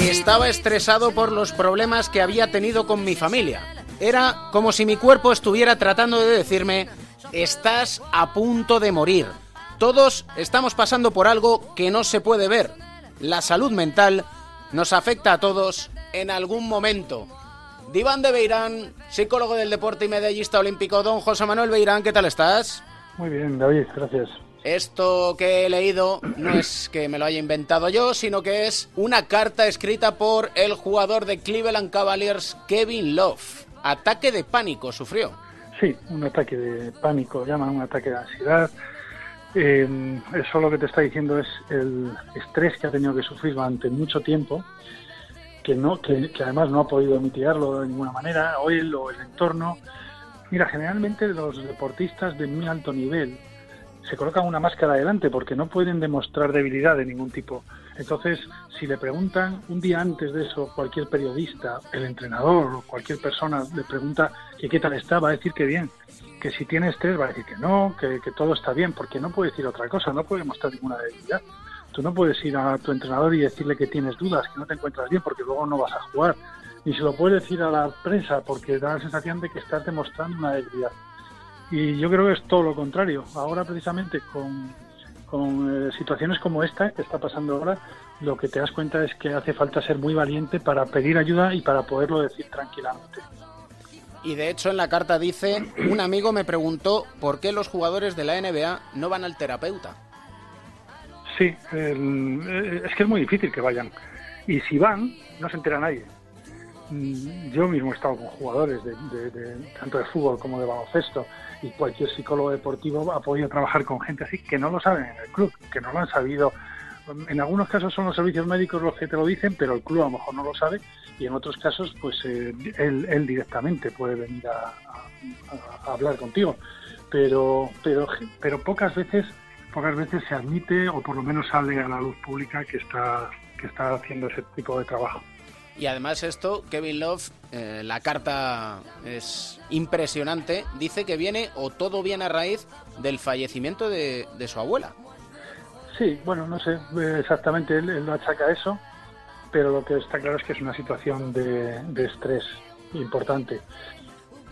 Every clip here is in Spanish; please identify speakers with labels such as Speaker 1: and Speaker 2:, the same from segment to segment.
Speaker 1: Estaba estresado por los problemas que había tenido con mi familia. Era como si mi cuerpo estuviera tratando de decirme, estás a punto de morir. Todos estamos pasando por algo que no se puede ver. La salud mental nos afecta a todos en algún momento. Diván de Beirán, psicólogo del deporte y medallista olímpico, don José Manuel Beirán, ¿qué tal estás?
Speaker 2: Muy bien, David, gracias.
Speaker 1: Esto que he leído no es que me lo haya inventado yo, sino que es una carta escrita por el jugador de Cleveland Cavaliers, Kevin Love. Ataque de pánico sufrió.
Speaker 2: Sí, un ataque de pánico, llaman un ataque de ansiedad. Eh, eso lo que te está diciendo es el estrés que ha tenido que sufrir durante mucho tiempo, que no, que, que además no ha podido mitigarlo de ninguna manera, o él o el entorno. Mira, generalmente los deportistas de muy alto nivel se colocan una máscara adelante porque no pueden demostrar debilidad de ningún tipo. Entonces, si le preguntan un día antes de eso, cualquier periodista, el entrenador o cualquier persona le pregunta que qué tal está, va a decir que bien. Que si tiene estrés va a decir que no, que, que todo está bien, porque no puede decir otra cosa, no puede mostrar ninguna debilidad. Tú no puedes ir a tu entrenador y decirle que tienes dudas, que no te encuentras bien, porque luego no vas a jugar. Ni se lo puedes decir a la prensa, porque da la sensación de que estás demostrando una debilidad. Y yo creo que es todo lo contrario. Ahora precisamente con, con eh, situaciones como esta que está pasando ahora, lo que te das cuenta es que hace falta ser muy valiente para pedir ayuda y para poderlo decir tranquilamente.
Speaker 1: Y de hecho en la carta dice, un amigo me preguntó por qué los jugadores de la NBA no van al terapeuta.
Speaker 2: Sí, el, eh, es que es muy difícil que vayan. Y si van, no se entera nadie. Mm, Yo mismo he estado con jugadores de, tanto de fútbol como de baloncesto y cualquier psicólogo deportivo ha podido trabajar con gente así que no lo saben en el club, que no lo han sabido. En algunos casos son los servicios médicos los que te lo dicen, pero el club a lo mejor no lo sabe y en otros casos pues eh, él, directamente puede venir a, a- a hablar contigo. Pero, pero, pero pocas veces pocas veces se admite o por lo menos sale a la luz pública que está que está haciendo ese tipo de trabajo.
Speaker 1: Y además esto, Kevin Love, eh, la carta es impresionante, dice que viene o todo viene a raíz del fallecimiento de, de su abuela.
Speaker 2: Sí, bueno, no sé exactamente, él, él lo achaca eso, pero lo que está claro es que es una situación de, estrés importante.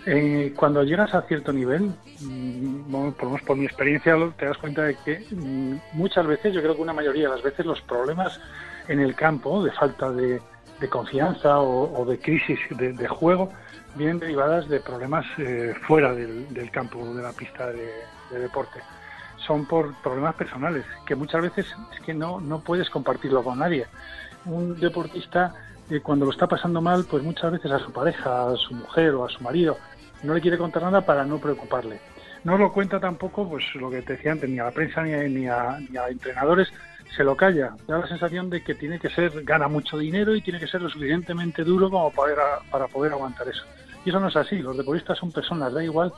Speaker 2: Eh, cuando llegas a cierto nivel, mm, bueno, por lo menos por mi experiencia, te das cuenta de que mm, muchas veces, yo creo que una mayoría de las veces, los problemas en el campo de falta de, de confianza o, o de crisis de, juego vienen derivadas de problemas eh, fuera del, campo, de la pista de, de deporte. Son por problemas personales, que muchas veces es que no, no puedes compartirlo con nadie. Un deportista, cuando lo está pasando mal, pues muchas veces a su pareja, a su mujer o a su marido, no le quiere contar nada para no preocuparle. No lo cuenta tampoco, pues lo que te decía antes, ni a la prensa ni a, ni a, ni a entrenadores, se lo calla. Da la sensación de que tiene que ser, gana mucho dinero y tiene que ser lo suficientemente duro como para, para poder aguantar eso. Y eso no es así, los deportistas son personas, da igual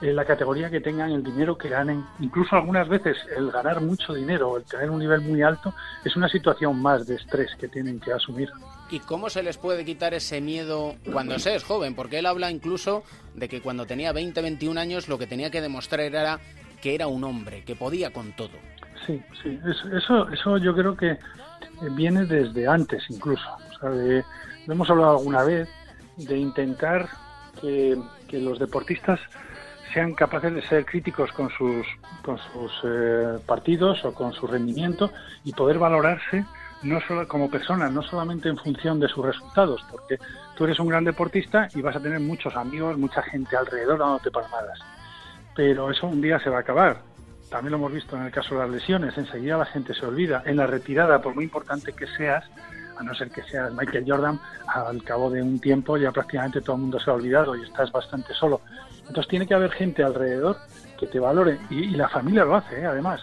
Speaker 2: eh, la categoría que tengan, el dinero que ganen. Incluso algunas veces el ganar mucho dinero o el tener un nivel muy alto es una situación más de estrés que tienen que asumir.
Speaker 1: ¿Y cómo se les puede quitar ese miedo cuando se es joven? Porque él habla incluso de que cuando tenía 20, 21 años lo que tenía que demostrar era que era un hombre, que podía con todo.
Speaker 2: Sí, sí, eso, eso, eso yo creo que viene desde antes incluso. O sea, de- lo hemos hablado alguna vez de intentar que, los deportistas sean capaces de ser críticos con sus, con sus eh, partidos o con su rendimiento y poder valorarse no solo como personas, no solamente en función de sus resultados, porque tú eres un gran deportista y vas a tener muchos amigos, mucha gente alrededor dándote palmadas. Pero eso un día se va a acabar. También lo hemos visto en el caso de las lesiones, enseguida la gente se olvida. En la retirada, por muy importante que seas, a no ser que seas Michael Jordan, al cabo de un tiempo ya prácticamente todo el mundo se ha olvidado y estás bastante solo. Entonces tiene que haber gente alrededor que te valore y, y la familia lo hace, ¿eh? además.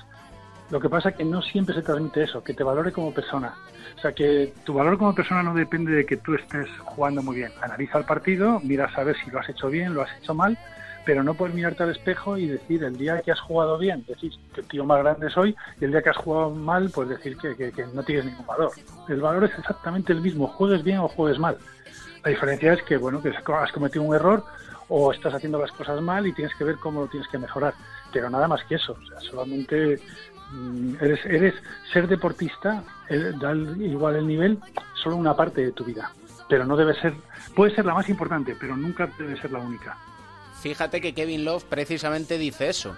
Speaker 2: Lo que pasa es que no siempre se transmite eso, que te valore como persona. O sea, que tu valor como persona no depende de que tú estés jugando muy bien. Analiza el partido, mira a ver si lo has hecho bien, lo has hecho mal, pero no puedes mirarte al espejo y decir el día que has jugado bien, decir que tío más grande soy, y el día que has jugado mal, pues decir que, que, no tienes ningún valor. El valor es exactamente el mismo, juegues bien o juegues mal. La diferencia es que, bueno, que has cometido un error o estás haciendo las cosas mal y tienes que ver cómo lo tienes que mejorar. Pero nada más que eso, o sea, solamente eres, eres ser deportista, da igual el nivel, solo una parte de tu vida. Pero no debe ser, puede ser la más importante, pero nunca debe ser la única.
Speaker 1: Fíjate que Kevin Love precisamente dice eso,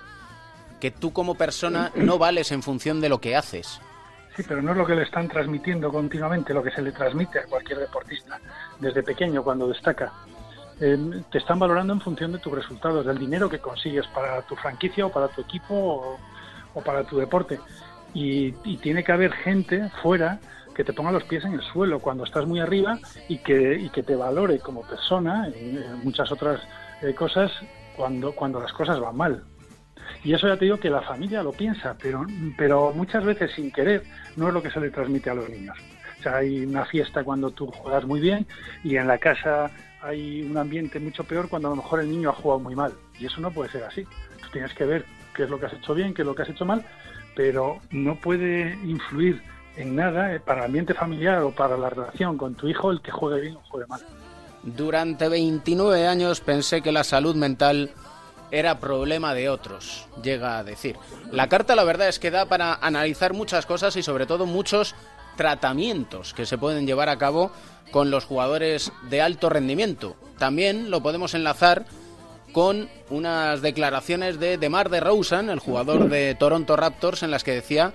Speaker 1: que tú como persona no vales en función de lo que haces.
Speaker 2: Sí, pero no es lo que le están transmitiendo continuamente, lo que se le transmite a cualquier deportista desde pequeño cuando destaca. Eh, te están valorando en función de tus resultados, del dinero que consigues para tu franquicia o para tu equipo o, para tu deporte. Y, tiene que haber gente fuera que te ponga los pies en el suelo cuando estás muy arriba y que, y que te valore como persona y muchas otras eh, cosas cuando, cuando las cosas van mal. Y eso ya te digo que la familia lo piensa, pero, pero muchas veces sin querer no es lo que se le transmite a los niños. O sea, hay una fiesta cuando tú juegas muy bien y en la casa hay un ambiente mucho peor cuando a lo mejor el niño ha jugado muy mal. Y eso no puede ser así. Tú tienes que ver qué es lo que has hecho bien, qué es lo que has hecho mal, pero no puede influir en nada eh, para el ambiente familiar o para la relación con tu hijo el que juegue bien o juegue mal.
Speaker 1: Durante 29 años pensé que la salud mental era problema de otros, llega a decir. La carta la verdad es que da para analizar muchas cosas y sobre todo muchos tratamientos que se pueden llevar a cabo con los jugadores de alto rendimiento. También lo podemos enlazar con unas declaraciones de DeMar DeRozan, el jugador de Toronto Raptors, en las que decía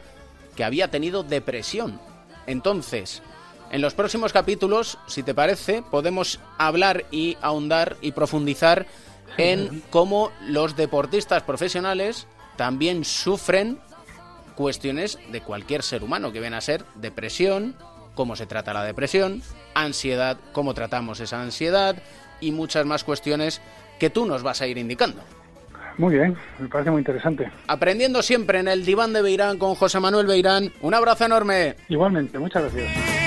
Speaker 1: que había tenido depresión. Entonces, en los próximos capítulos, si te parece, podemos hablar y ahondar y profundizar en cómo los deportistas profesionales también sufren cuestiones de cualquier ser humano, que viene a ser depresión, cómo se trata la depresión, ansiedad, cómo tratamos esa ansiedad y muchas más cuestiones que tú nos vas a ir indicando.
Speaker 2: Muy bien, me parece muy interesante.
Speaker 1: Aprendiendo siempre en el diván de Beirán con José Manuel Beirán. Un abrazo enorme.
Speaker 2: Igualmente, muchas gracias.